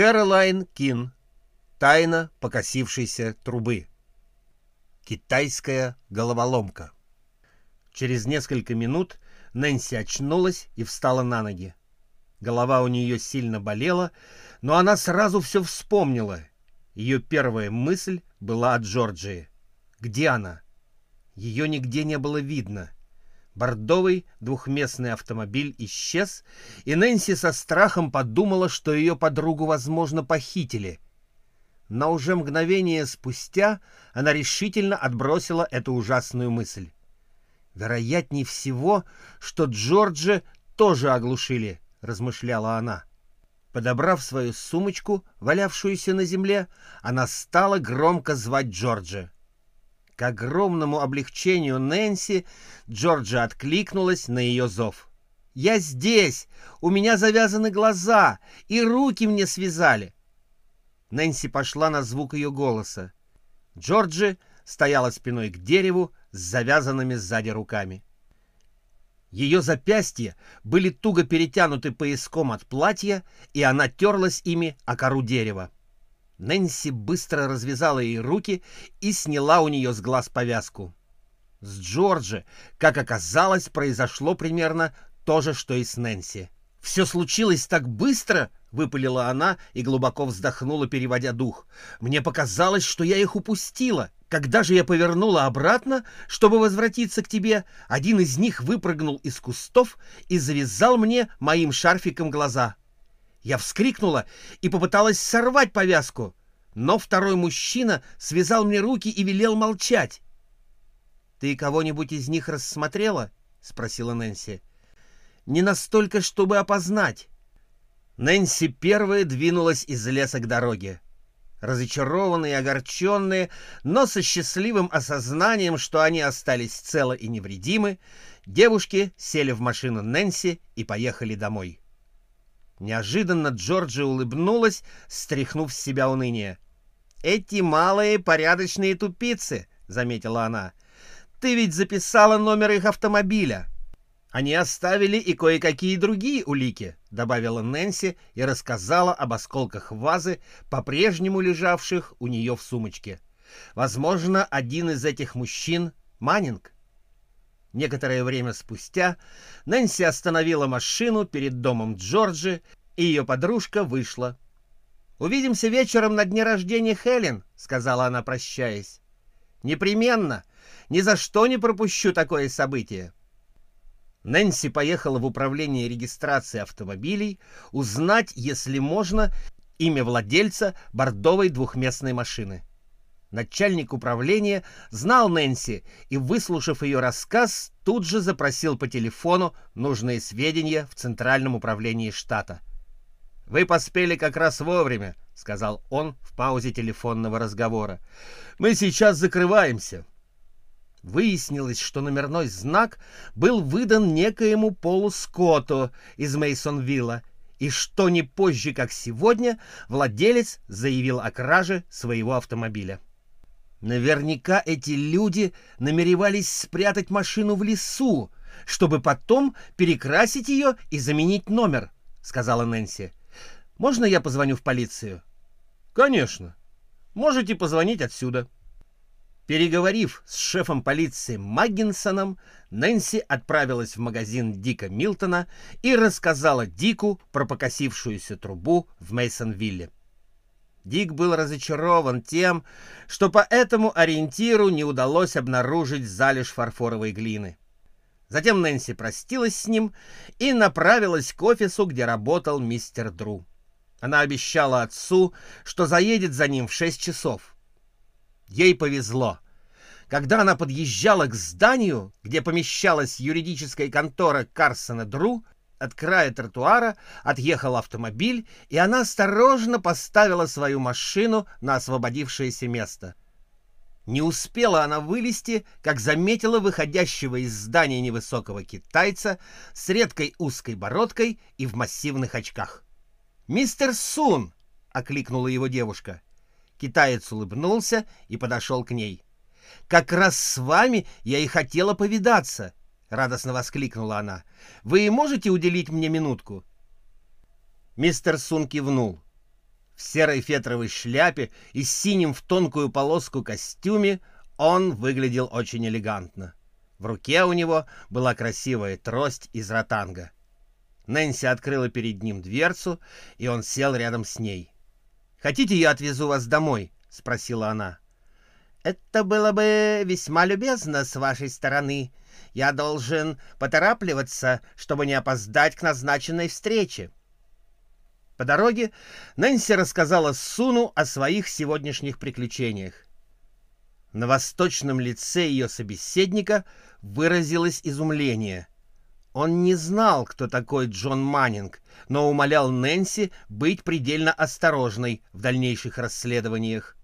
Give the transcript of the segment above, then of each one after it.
Кэролайн Кин. Тайна покосившейся трубы. Китайская головоломка. Через несколько минут Нэнси очнулась и встала на ноги. Голова у нее сильно болела, но она сразу все вспомнила. Ее первая мысль была от Джорджии. Где она? Ее нигде не было видно. Бордовый двухместный автомобиль исчез, и Нэнси со страхом подумала, что ее подругу, возможно, похитили. Но уже мгновение спустя она решительно отбросила эту ужасную мысль. Вероятнее всего, что Джорджа тоже оглушили, размышляла она. Подобрав свою сумочку, валявшуюся на земле, она стала громко звать Джорджа. К огромному облегчению Нэнси Джорджа откликнулась на ее зов. «Я здесь! У меня завязаны глаза, и руки мне связали!» Нэнси пошла на звук ее голоса. Джорджи стояла спиной к дереву с завязанными сзади руками. Ее запястья были туго перетянуты пояском от платья, и она терлась ими о кору дерева. Нэнси быстро развязала ей руки и сняла у нее с глаз повязку. С Джорджи, как оказалось, произошло примерно то же, что и с Нэнси. «Все случилось так быстро!» — выпалила она и глубоко вздохнула, переводя дух. «Мне показалось, что я их упустила. Когда же я повернула обратно, чтобы возвратиться к тебе, один из них выпрыгнул из кустов и завязал мне моим шарфиком глаза. Я вскрикнула и попыталась сорвать повязку, но второй мужчина связал мне руки и велел молчать. «Ты кого-нибудь из них рассмотрела?» — спросила Нэнси. «Не настолько, чтобы опознать». Нэнси первая двинулась из леса к дороге. Разочарованные огорченные, но со счастливым осознанием, что они остались целы и невредимы, девушки сели в машину Нэнси и поехали домой. Неожиданно Джорджи улыбнулась, стряхнув с себя уныние. «Эти малые порядочные тупицы», — заметила она. «Ты ведь записала номер их автомобиля». «Они оставили и кое-какие другие улики», — добавила Нэнси и рассказала об осколках вазы, по-прежнему лежавших у нее в сумочке. «Возможно, один из этих мужчин — Маннинг». Некоторое время спустя Нэнси остановила машину перед домом Джорджи, и ее подружка вышла. «Увидимся вечером на дне рождения Хелен», — сказала она, прощаясь. «Непременно. Ни за что не пропущу такое событие». Нэнси поехала в управление регистрации автомобилей узнать, если можно, имя владельца бордовой двухместной машины. Начальник управления знал Нэнси и, выслушав ее рассказ, тут же запросил по телефону нужные сведения в Центральном управлении штата. «Вы поспели как раз вовремя», — сказал он в паузе телефонного разговора. «Мы сейчас закрываемся». Выяснилось, что номерной знак был выдан некоему Полу Скотту из Мейсонвилла, и что не позже, как сегодня, владелец заявил о краже своего автомобиля. Наверняка эти люди намеревались спрятать машину в лесу, чтобы потом перекрасить ее и заменить номер, сказала Нэнси. Можно я позвоню в полицию? Конечно. Можете позвонить отсюда. Переговорив с шефом полиции Маггинсоном, Нэнси отправилась в магазин Дика Милтона и рассказала Дику про покосившуюся трубу в Мейсонвилле. Дик был разочарован тем, что по этому ориентиру не удалось обнаружить залежь фарфоровой глины. Затем Нэнси простилась с ним и направилась к офису, где работал мистер Дру. Она обещала отцу, что заедет за ним в шесть часов. Ей повезло. Когда она подъезжала к зданию, где помещалась юридическая контора Карсона Дру, от края тротуара отъехал автомобиль, и она осторожно поставила свою машину на освободившееся место. Не успела она вылезти, как заметила выходящего из здания невысокого китайца с редкой узкой бородкой и в массивных очках. «Мистер Сун!» — окликнула его девушка. Китаец улыбнулся и подошел к ней. «Как раз с вами я и хотела повидаться!» — радостно воскликнула она. «Вы можете уделить мне минутку?» Мистер Сун кивнул. В серой фетровой шляпе и синим в тонкую полоску костюме он выглядел очень элегантно. В руке у него была красивая трость из ротанга. Нэнси открыла перед ним дверцу, и он сел рядом с ней. «Хотите, я отвезу вас домой?» — спросила она. «Это было бы весьма любезно с вашей стороны. Я должен поторапливаться, чтобы не опоздать к назначенной встрече». По дороге Нэнси рассказала Суну о своих сегодняшних приключениях. На восточном лице ее собеседника выразилось изумление. Он не знал, кто такой Джон Маннинг, но умолял Нэнси быть предельно осторожной в дальнейших расследованиях.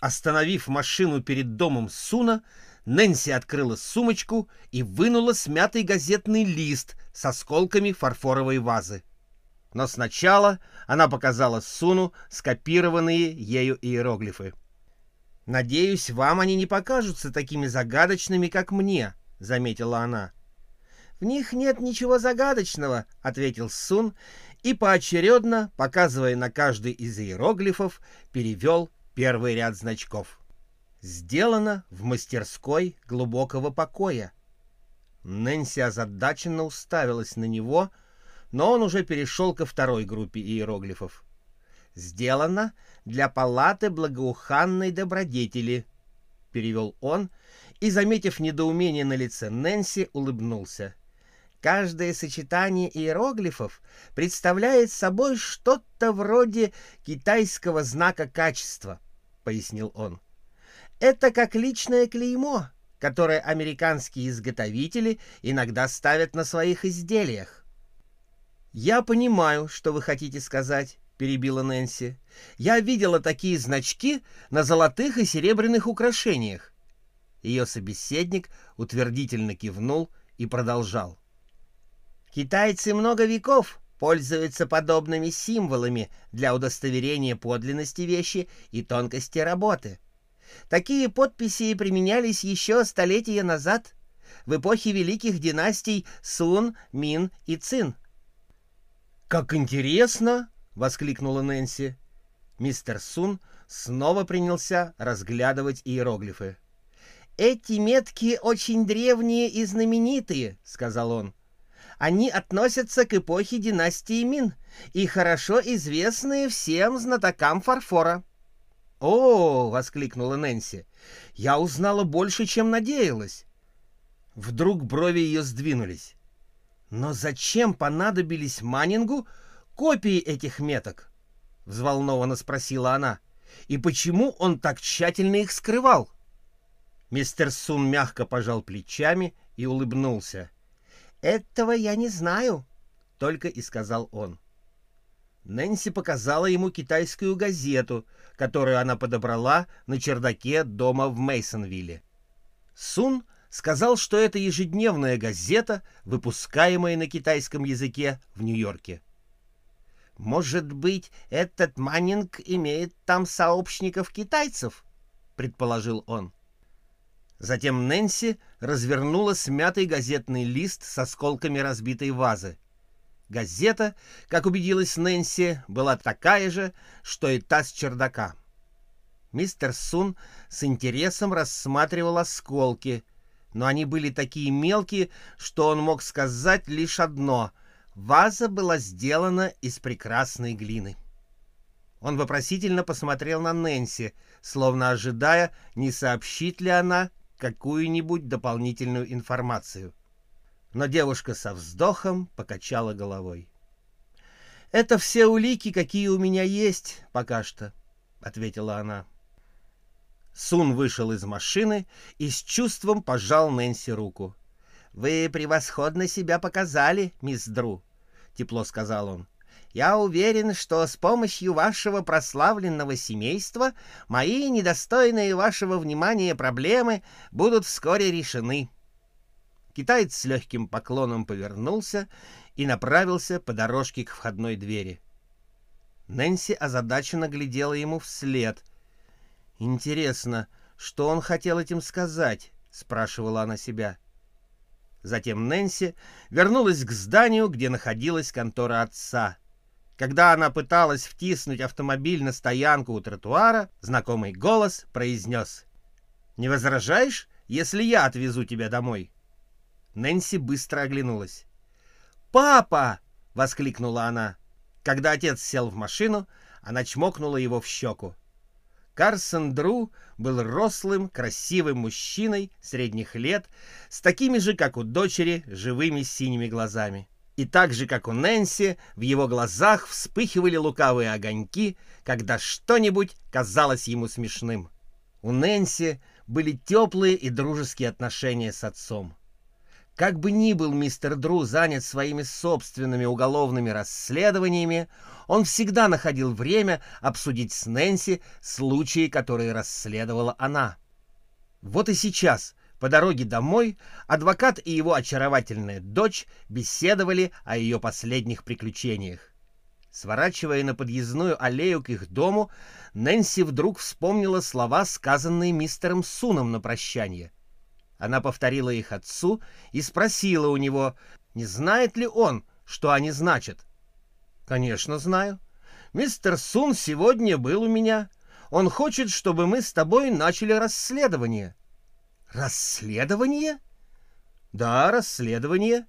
Остановив машину перед домом Суна, Нэнси открыла сумочку и вынула смятый газетный лист с осколками фарфоровой вазы. Но сначала она показала Суну скопированные ею иероглифы. «Надеюсь, вам они не покажутся такими загадочными, как мне», — заметила она. «В них нет ничего загадочного», — ответил Сун и поочередно, показывая на каждый из иероглифов, перевел первый ряд значков. «Сделано в мастерской глубокого покоя». Нэнси озадаченно уставилась на него, но он уже перешел ко второй группе иероглифов сделано для палаты благоуханной добродетели», — перевел он и, заметив недоумение на лице Нэнси, улыбнулся. «Каждое сочетание иероглифов представляет собой что-то вроде китайского знака качества», — пояснил он. «Это как личное клеймо, которое американские изготовители иногда ставят на своих изделиях». «Я понимаю, что вы хотите сказать», — перебила Нэнси. «Я видела такие значки на золотых и серебряных украшениях». Ее собеседник утвердительно кивнул и продолжал. «Китайцы много веков пользуются подобными символами для удостоверения подлинности вещи и тонкости работы. Такие подписи применялись еще столетия назад, в эпохе великих династий Сун, Мин и Цин». «Как интересно!» — воскликнула Нэнси. Мистер Сун снова принялся разглядывать иероглифы. «Эти метки очень древние и знаменитые», — сказал он. «Они относятся к эпохе династии Мин и хорошо известны всем знатокам фарфора». «О!» — воскликнула Нэнси. «Я узнала больше, чем надеялась». Вдруг брови ее сдвинулись. «Но зачем понадобились Маннингу копии этих меток? — взволнованно спросила она. — И почему он так тщательно их скрывал? Мистер Сун мягко пожал плечами и улыбнулся. — Этого я не знаю, — только и сказал он. Нэнси показала ему китайскую газету, которую она подобрала на чердаке дома в Мейсонвилле. Сун сказал, что это ежедневная газета, выпускаемая на китайском языке в Нью-Йорке. Может быть, этот Маннинг имеет там сообщников китайцев? предположил он. Затем Нэнси развернула смятый газетный лист с осколками разбитой вазы. Газета, как убедилась Нэнси, была такая же, что и та с чердака. Мистер Сун с интересом рассматривал осколки, но они были такие мелкие, что он мог сказать лишь одно — Ваза была сделана из прекрасной глины. Он вопросительно посмотрел на Нэнси, словно ожидая, не сообщит ли она какую-нибудь дополнительную информацию. Но девушка со вздохом покачала головой. «Это все улики, какие у меня есть пока что», — ответила она. Сун вышел из машины и с чувством пожал Нэнси руку. «Вы превосходно себя показали, мисс Дру», — тепло сказал он. «Я уверен, что с помощью вашего прославленного семейства мои недостойные вашего внимания проблемы будут вскоре решены». Китаец с легким поклоном повернулся и направился по дорожке к входной двери. Нэнси озадаченно глядела ему вслед. «Интересно, что он хотел этим сказать?» — спрашивала она себя. Затем Нэнси вернулась к зданию, где находилась контора отца. Когда она пыталась втиснуть автомобиль на стоянку у тротуара, знакомый голос произнес «Не возражаешь, если я отвезу тебя домой?» Нэнси быстро оглянулась. «Папа!» — воскликнула она. Когда отец сел в машину, она чмокнула его в щеку. Карсон Дру был рослым, красивым мужчиной средних лет, с такими же, как у дочери, живыми синими глазами. И так же, как у Нэнси, в его глазах вспыхивали лукавые огоньки, когда что-нибудь казалось ему смешным. У Нэнси были теплые и дружеские отношения с отцом. Как бы ни был мистер Дру занят своими собственными уголовными расследованиями, он всегда находил время обсудить с Нэнси случаи, которые расследовала она. Вот и сейчас, по дороге домой, адвокат и его очаровательная дочь беседовали о ее последних приключениях. Сворачивая на подъездную аллею к их дому, Нэнси вдруг вспомнила слова, сказанные мистером Суном на прощание. Она повторила их отцу и спросила у него, не знает ли он, что они значат. «Конечно, знаю. Мистер Сун сегодня был у меня. Он хочет, чтобы мы с тобой начали расследование». «Расследование?» «Да, расследование.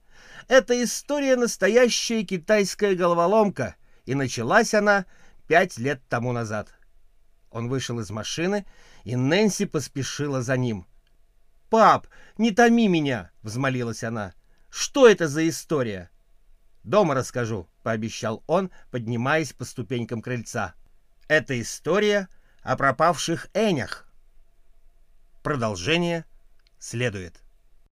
Это история настоящая китайская головоломка, и началась она пять лет тому назад». Он вышел из машины, и Нэнси поспешила за ним — «Пап, не томи меня!» — взмолилась она. «Что это за история?» «Дома расскажу», — пообещал он, поднимаясь по ступенькам крыльца. «Это история о пропавших Энях». Продолжение следует.